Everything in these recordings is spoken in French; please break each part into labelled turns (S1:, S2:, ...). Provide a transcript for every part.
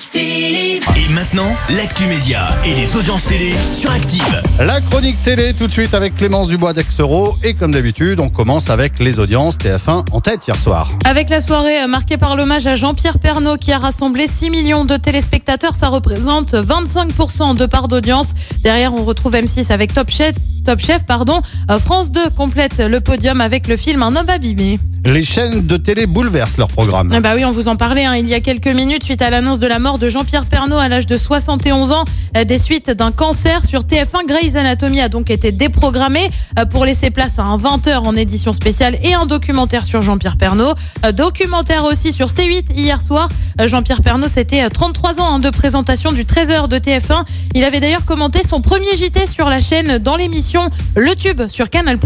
S1: Active.
S2: Et maintenant, l'actu média et les audiences télé sur Active.
S3: La chronique télé tout de suite avec Clémence Dubois d'Aixero et comme d'habitude on commence avec les audiences TF1 en tête hier soir.
S4: Avec la soirée marquée par l'hommage à Jean-Pierre Pernaud qui a rassemblé 6 millions de téléspectateurs, ça représente 25% de part d'audience. Derrière, on retrouve M6 avec Top Chef, Top Chef pardon. Euh, France 2 complète le podium avec le film Un homme abîmé.
S3: Les chaînes de télé bouleversent leur programme.
S4: Ah bah oui, on vous en parlait hein, il y a quelques minutes suite à l'annonce de la mort de Jean-Pierre Pernaud à l'âge de 71 ans euh, des suites d'un cancer sur TF1. Grey's Anatomy a donc été déprogrammé euh, pour laisser place à un 20h en édition spéciale et un documentaire sur Jean-Pierre Pernaud. Euh, Documentaire aussi sur C8 hier soir. Jean-Pierre Pernaud, c'était euh, 33 ans hein, de présentation du 13h de TF1. Il avait d'ailleurs commenté son premier JT sur la chaîne dans l'émission Le Tube sur Canal+.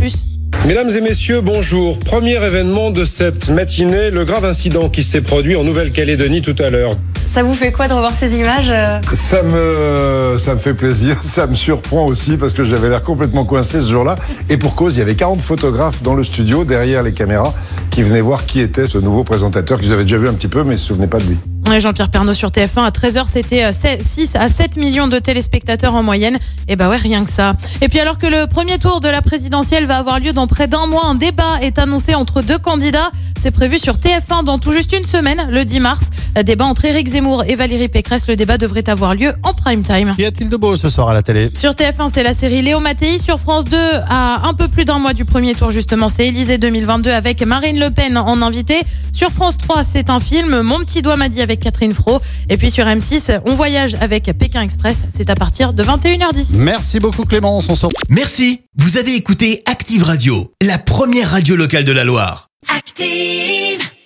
S5: Mesdames et messieurs, bonjour. Premier événement de cette matinée, le grave incident qui s'est produit en Nouvelle-Calédonie tout à l'heure.
S6: Ça vous fait quoi de revoir ces images euh
S7: Ça me, ça me fait plaisir, ça me surprend aussi parce que j'avais l'air complètement coincé ce jour-là. Et pour cause, il y avait 40 photographes dans le studio, derrière les caméras, qui venaient voir qui était ce nouveau présentateur qu'ils avaient déjà vu un petit peu, mais ils se souvenaient pas de lui.
S4: Jean-Pierre Pernaud sur TF1 à 13h, c'était euh, 6 à 7 millions de téléspectateurs en moyenne. Et bah ouais, rien que ça. Et puis alors que le premier tour de la présidentielle va avoir lieu dans près d'un mois, un débat est annoncé entre deux candidats. C'est prévu sur TF1 dans tout juste une semaine, le 10 mars. Un débat entre Éric Zemmour et Valérie Pécresse. Le débat devrait avoir lieu en prime time.
S3: Qu'y a-t-il de beau ce soir à la télé?
S4: Sur TF1, c'est la série Léo Mattei. Sur France 2, à un peu plus d'un mois du premier tour, justement, c'est Élysée 2022 avec Marine Le Pen en invité. Sur France 3, c'est un film, Mon petit doigt m'a dit avec Catherine Fro. Et puis sur M6, on voyage avec Pékin Express. C'est à partir de 21h10.
S3: Merci beaucoup Clémence, on se
S2: Merci, vous avez écouté Active Radio, la première radio locale de la Loire.
S1: Active.